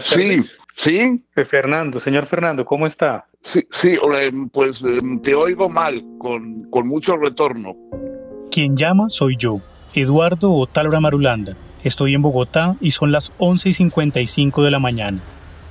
Buenas tardes. Sí, sí. Eh, Fernando, señor Fernando, ¿cómo está? Sí, sí, pues em, te oigo mal, con, con mucho retorno. Quien llama soy yo, Eduardo Otálora Marulanda. Estoy en Bogotá y son las 11 y 55 de la mañana.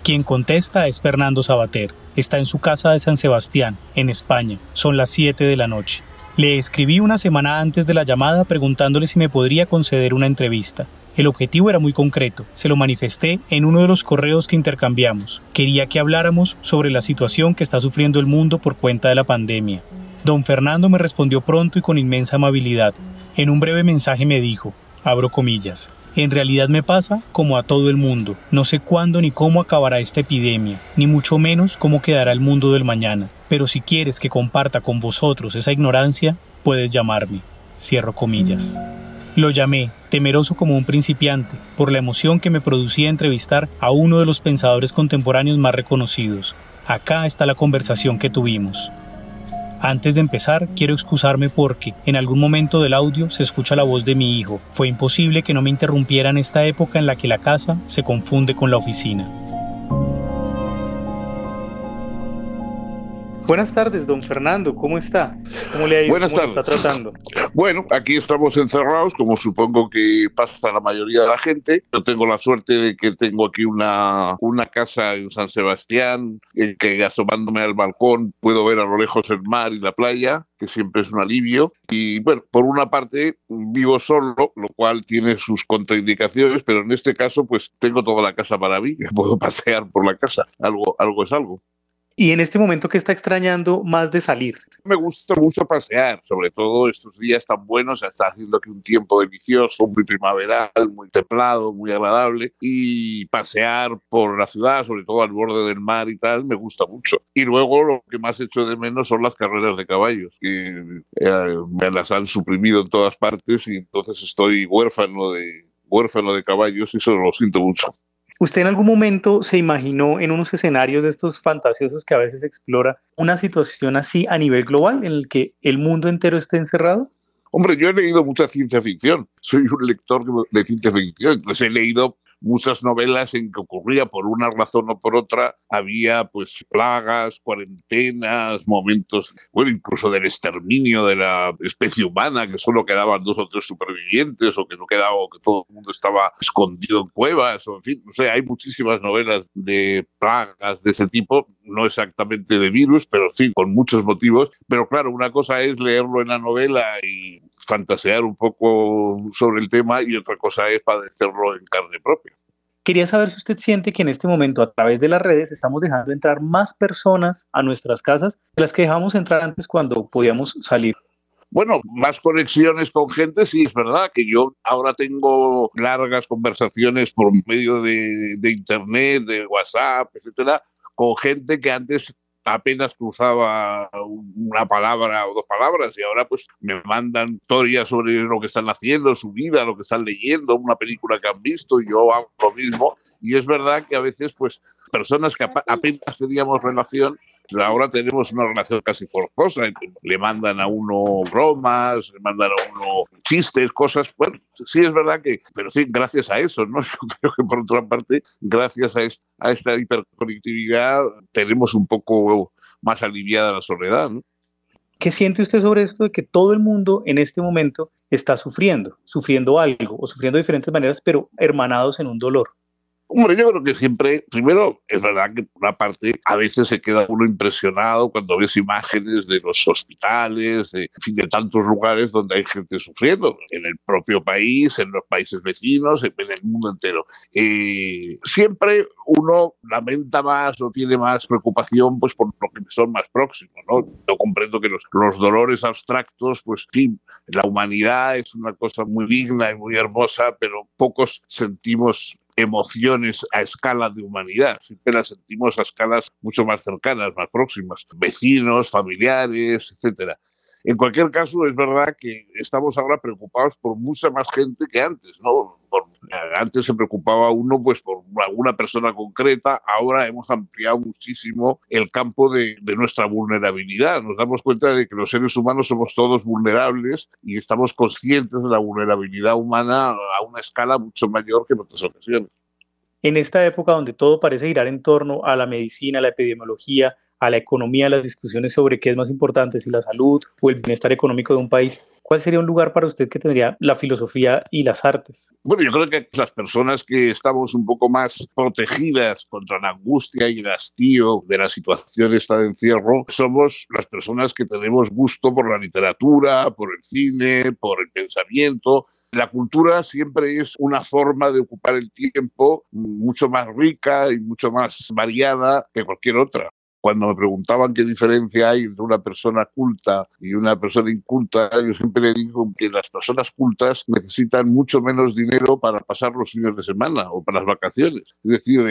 Quien contesta es Fernando Sabater. Está en su casa de San Sebastián, en España. Son las 7 de la noche. Le escribí una semana antes de la llamada preguntándole si me podría conceder una entrevista. El objetivo era muy concreto, se lo manifesté en uno de los correos que intercambiamos. Quería que habláramos sobre la situación que está sufriendo el mundo por cuenta de la pandemia. Don Fernando me respondió pronto y con inmensa amabilidad. En un breve mensaje me dijo, abro comillas, en realidad me pasa como a todo el mundo. No sé cuándo ni cómo acabará esta epidemia, ni mucho menos cómo quedará el mundo del mañana. Pero si quieres que comparta con vosotros esa ignorancia, puedes llamarme. Cierro comillas. Lo llamé, temeroso como un principiante, por la emoción que me producía entrevistar a uno de los pensadores contemporáneos más reconocidos. Acá está la conversación que tuvimos. Antes de empezar, quiero excusarme porque, en algún momento del audio, se escucha la voz de mi hijo. Fue imposible que no me interrumpiera en esta época en la que la casa se confunde con la oficina. Buenas tardes, don Fernando, ¿cómo está? ¿Cómo le ha ido? Buenas ¿Cómo tardes. lo está tratando? Bueno, aquí estamos encerrados, como supongo que pasa la mayoría de la gente. Yo tengo la suerte de que tengo aquí una, una casa en San Sebastián, eh, que asomándome al balcón puedo ver a lo lejos el mar y la playa, que siempre es un alivio. Y bueno, por una parte vivo solo, lo cual tiene sus contraindicaciones, pero en este caso pues tengo toda la casa para mí, puedo pasear por la casa, algo, algo es algo. Y en este momento, ¿qué está extrañando más de salir? Me gusta mucho pasear, sobre todo estos días tan buenos, está haciendo aquí un tiempo delicioso, muy primaveral, muy templado, muy agradable, y pasear por la ciudad, sobre todo al borde del mar y tal, me gusta mucho. Y luego lo que más echo de menos son las carreras de caballos, que eh, me las han suprimido en todas partes y entonces estoy huérfano de, huérfano de caballos y eso lo siento mucho. ¿Usted en algún momento se imaginó en unos escenarios de estos fantasiosos que a veces explora una situación así a nivel global en el que el mundo entero esté encerrado? Hombre, yo he leído mucha ciencia ficción, soy un lector de ciencia ficción, entonces he leído muchas novelas en que ocurría por una razón o por otra, había pues plagas, cuarentenas, momentos, bueno, incluso del exterminio de la especie humana, que solo quedaban dos o tres supervivientes, o que no quedaba, que todo el mundo estaba escondido en cuevas, o en fin, no sé, hay muchísimas novelas de plagas de ese tipo, no exactamente de virus, pero sí, con muchos motivos, pero claro, una cosa es leerlo en la novela y fantasear un poco sobre el tema y otra cosa es padecerlo en carne propia. Quería saber si usted siente que en este momento a través de las redes estamos dejando entrar más personas a nuestras casas de las que dejamos entrar antes cuando podíamos salir. Bueno, más conexiones con gente, sí, es verdad que yo ahora tengo largas conversaciones por medio de, de Internet, de WhatsApp, etcétera, con gente que antes apenas cruzaba una palabra o dos palabras y ahora pues me mandan historias sobre lo que están haciendo, su vida, lo que están leyendo, una película que han visto y yo hago lo mismo. Y es verdad que a veces pues personas que apenas teníamos relación ahora tenemos una relación casi forzosa. Le mandan a uno bromas, le mandan a uno chistes, cosas. Bueno, sí es verdad que, pero sí, gracias a eso, ¿no? Yo creo que por otra parte, gracias a esta, a esta hiperconectividad, tenemos un poco más aliviada la soledad, ¿no? ¿Qué siente usted sobre esto de que todo el mundo en este momento está sufriendo, sufriendo algo o sufriendo de diferentes maneras, pero hermanados en un dolor? Hombre, yo creo que siempre, primero, es verdad que por una parte a veces se queda uno impresionado cuando ves imágenes de los hospitales, de, de tantos lugares donde hay gente sufriendo, en el propio país, en los países vecinos, en el mundo entero. Eh, siempre uno lamenta más o tiene más preocupación pues por lo que son más próximos, ¿no? Yo comprendo que los, los dolores abstractos, pues sí, la humanidad es una cosa muy digna y muy hermosa, pero pocos sentimos emociones a escala de humanidad, siempre las sentimos a escalas mucho más cercanas, más próximas, vecinos, familiares, etcétera. En cualquier caso, es verdad que estamos ahora preocupados por mucha más gente que antes, ¿no? Antes se preocupaba uno pues por alguna persona concreta, ahora hemos ampliado muchísimo el campo de, nuestra vulnerabilidad. Nos damos cuenta de que los seres humanos somos todos vulnerables y estamos conscientes de la vulnerabilidad humana a una escala mucho mayor que en otras ocasiones. En esta época donde todo parece girar en torno a la medicina, a la epidemiología, a la economía, las discusiones sobre qué es más importante, si la salud o el bienestar económico de un país, ¿cuál sería un lugar para usted que tendría la filosofía y las artes? Bueno, yo creo que las personas que estamos un poco más protegidas contra la angustia y el hastío de la situación esta de encierro, somos las personas que tenemos gusto por la literatura, por el cine, por el pensamiento, la cultura siempre es una forma de ocupar el tiempo mucho más rica y mucho más variada que cualquier otra. Cuando me preguntaban qué diferencia hay entre una persona culta y una persona inculta, yo siempre le digo que las personas cultas necesitan mucho menos dinero para pasar los fines de semana o para las vacaciones. Es decir,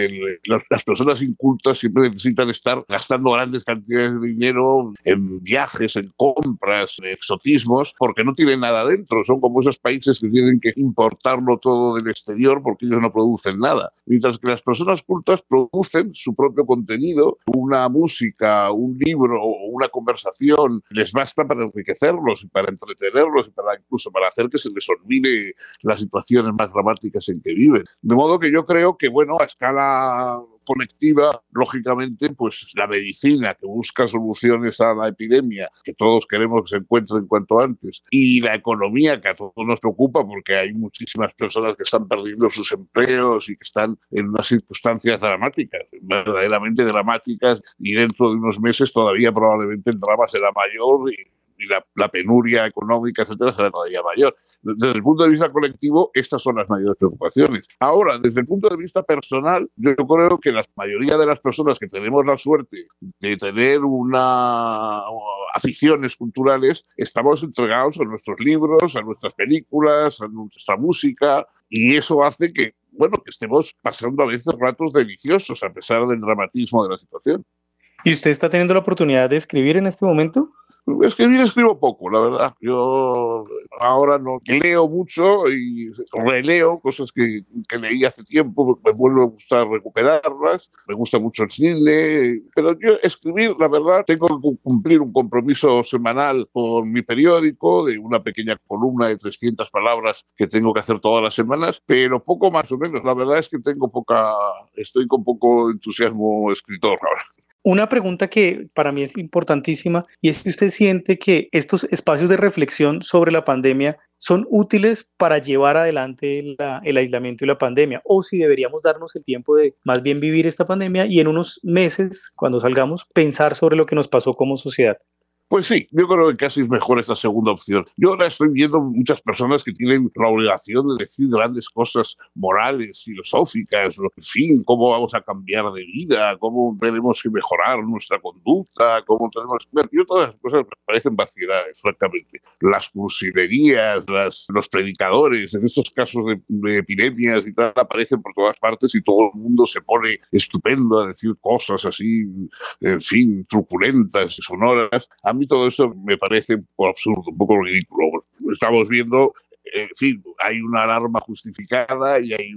las, personas incultas siempre necesitan estar gastando grandes cantidades de dinero en viajes, en compras, en exotismos, porque no tienen nada dentro. Son como esos países que tienen que importarlo todo del exterior porque ellos no producen nada. Mientras que las personas cultas producen su propio contenido, una música, un libro o una conversación les basta para enriquecerlos y para entretenerlos y para incluso para hacer que se les olvide las situaciones más dramáticas en que viven. De modo que yo creo que, bueno, a escala colectiva, lógicamente, pues la medicina que busca soluciones a la epidemia, que todos queremos que se encuentren cuanto antes, y la economía que a todos nos preocupa porque hay muchísimas personas que están perdiendo sus empleos y que están en unas circunstancias dramáticas, verdaderamente dramáticas, y dentro de unos meses todavía probablemente el drama será mayor y y la, penuria económica, etcétera, será todavía mayor. Desde el punto de vista colectivo, estas son las mayores preocupaciones. Ahora, desde el punto de vista personal, yo creo que la mayoría de las personas que tenemos la suerte de tener una aficiones culturales, estamos entregados a nuestros libros, a nuestras películas, a nuestra música, y eso hace que, bueno, que estemos pasando a veces ratos deliciosos a pesar del dramatismo de la situación. ¿Y usted está teniendo la oportunidad de escribir en este momento? Escribir escribo poco, la verdad. Yo ahora no leo mucho y releo cosas que, que, leí hace tiempo, me vuelve a gustar recuperarlas, me gusta mucho el cine, pero yo escribir, la verdad, tengo que cumplir un compromiso semanal con mi periódico de una pequeña columna de 300 palabras que tengo que hacer todas las semanas, pero poco más o menos. La verdad es que tengo poca, estoy con poco entusiasmo escritor ahora. Una pregunta que para mí es importantísima y es si usted siente que estos espacios de reflexión sobre la pandemia son útiles para llevar adelante el aislamiento y la pandemia o si deberíamos darnos el tiempo de más bien vivir esta pandemia y en unos meses, cuando salgamos, pensar sobre lo que nos pasó como sociedad. Pues sí, yo creo que casi es mejor esta segunda opción. Yo ahora estoy viendo muchas personas que tienen la obligación de decir grandes cosas morales, filosóficas, en fin, cómo vamos a cambiar de vida, cómo tenemos que mejorar nuestra conducta, cómo tenemos... Yo todas las cosas me parecen vaciedades, francamente. Las cursilerías, las, los predicadores, en estos casos de, de epidemias y tal, aparecen por todas partes y todo el mundo se pone estupendo a decir cosas así, en fin, truculentas y sonoras. A mí todo eso me parece un poco absurdo, un poco ridículo. Estamos viendo en fin, hay una alarma justificada y hay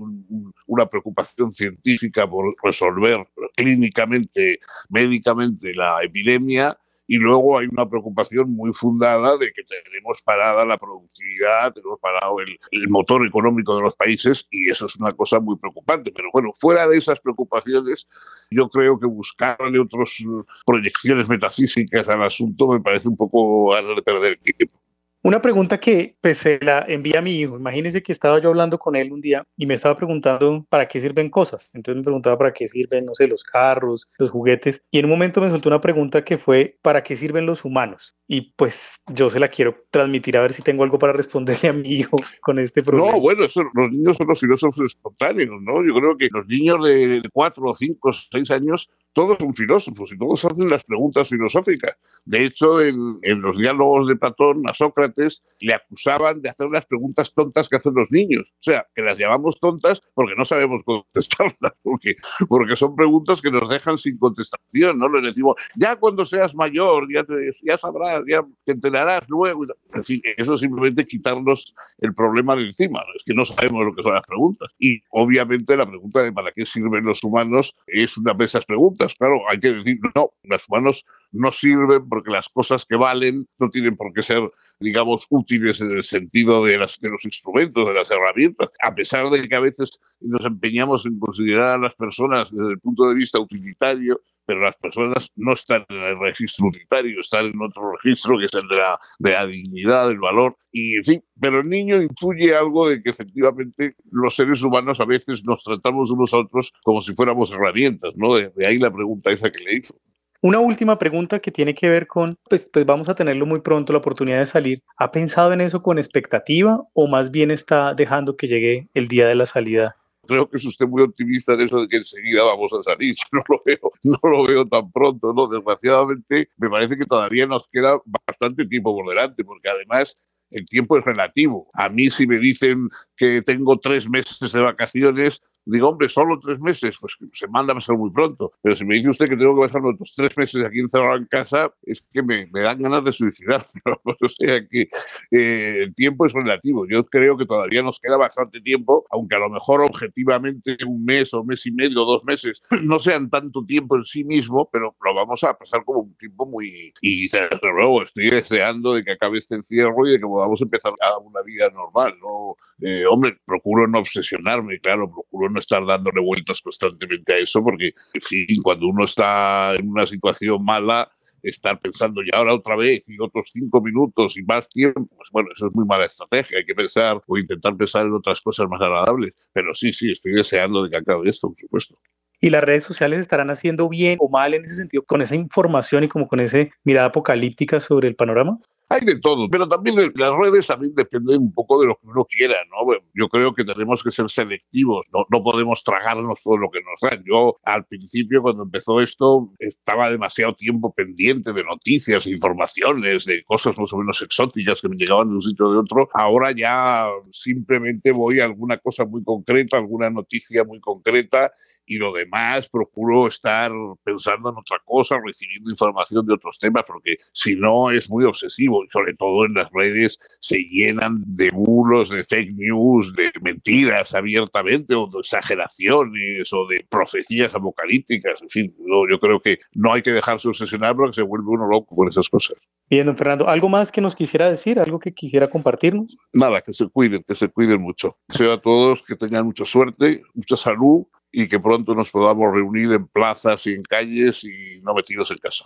una preocupación científica por resolver clínicamente, médicamente la epidemia y luego hay una preocupación muy fundada de que tenemos parada la productividad, tenemos parado el, motor económico de los países y eso es una cosa muy preocupante. Pero bueno, fuera de esas preocupaciones, yo creo que buscarle otras proyecciones metafísicas al asunto me parece un poco de perder tiempo. Una pregunta que pues, se la envía a mi hijo. Imagínense que estaba yo hablando con él un día y me estaba preguntando para qué sirven cosas. Entonces me preguntaba para qué sirven, no sé, los carros, los juguetes. Y en un momento me soltó una pregunta que fue, ¿para qué sirven los humanos? Y pues yo se la quiero transmitir a ver si tengo algo para responderle a mi hijo con este problema. No, bueno, los niños son los filósofos espontáneos, ¿no? Yo creo que los niños de 4, 5, 6 años todos son filósofos y todos hacen las preguntas filosóficas. De hecho, en, los diálogos de Platón a Sócrates le acusaban de hacer las preguntas tontas que hacen los niños. O sea, que las llamamos tontas porque no sabemos contestarlas, porque, porque son preguntas que nos dejan sin contestación, ¿no? Le decimos, ya cuando seas mayor, ya, te, ya sabrás, ya te enterarás luego. En fin, eso es simplemente quitarnos el problema de encima. Es que no sabemos lo que son las preguntas. Y obviamente la pregunta de para qué sirven los humanos es una de esas preguntas Claro, hay que decir, no, los humanos no sirven porque las cosas que valen no tienen por qué ser digamos, útiles en el sentido de, las, de los instrumentos, de las herramientas, a pesar de que a veces nos empeñamos en considerar a las personas desde el punto de vista utilitario, pero las personas no están en el registro utilitario, están en otro registro que es el de la, de dignidad, del valor, y en pero el niño intuye algo de que efectivamente los seres humanos a veces nos tratamos unos a otros como si fuéramos herramientas, ¿no? De, de ahí la pregunta esa que le hizo. Una última pregunta que tiene que ver con, pues, pues vamos a tenerlo muy pronto, la oportunidad de salir. ¿Ha pensado en eso con expectativa o más bien está dejando que llegue el día de la salida creo que es usted muy optimista en eso de que enseguida vamos a salir. Yo no lo veo, no lo veo tan pronto, ¿no? Desgraciadamente, me parece que todavía nos queda bastante tiempo por delante, porque además el tiempo es relativo. A mí si me dicen que tengo tres meses de vacaciones, Digo, hombre, solo tres meses, pues se manda a pasar muy pronto. Pero si me dice usted que tengo que pasar otros tres meses aquí encerrado en casa, es que me, me dan ganas de suicidarme. o sea que eh, el tiempo es relativo. Yo creo que todavía nos queda bastante tiempo, aunque a lo mejor objetivamente un mes o mes y medio, dos meses, no sean tanto tiempo en sí mismo, pero lo vamos a pasar como un tiempo muy... Y desde luego estoy deseando de que acabe este encierro y de que podamos empezar a una vida normal. ¿no? Eh, hombre, procuro no obsesionarme, claro, procuro no estar dándole vueltas constantemente a eso, porque, en cuando uno está en una situación mala, estar pensando ya ahora otra vez y otros cinco minutos y más tiempo, pues bueno, eso es muy mala estrategia. Hay que pensar o intentar pensar en otras cosas más agradables. Pero sí, sí, estoy deseando de que acabe esto, por supuesto. ¿Y las redes sociales estarán haciendo bien o mal en ese sentido, con esa información y como con esa mirada apocalíptica sobre el panorama? Hay de todo, pero también las redes también dependen un poco de lo que uno quiera, ¿no? Yo creo que tenemos que ser selectivos, no, no podemos tragarnos todo lo que nos dan. Yo al principio, cuando empezó esto, estaba demasiado tiempo pendiente de noticias, informaciones, de cosas más o menos exóticas que me llegaban de un sitio o de otro. Ahora ya simplemente voy a alguna cosa muy concreta, alguna noticia muy concreta y lo demás procuro estar pensando en otra cosa, recibiendo información de otros temas, porque si no es muy obsesivo y sobre todo en las redes se llenan de bulos, de fake news, de mentiras abiertamente o de exageraciones o de profecías apocalípticas, en fin, yo, yo creo que no hay que dejarse obsesionar porque se vuelve uno loco con esas cosas. Bien, don Fernando, ¿algo más que nos quisiera decir? ¿Algo que quisiera compartirnos? Nada, que se cuiden, que se cuiden mucho. Deseo a todos que tengan mucha suerte, mucha salud y que pronto nos podamos reunir en plazas y en calles y no metidos en casa.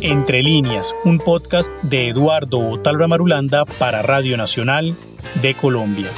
Entre líneas, un podcast de Eduardo Otalva Marulanda para Radio Nacional de Colombia.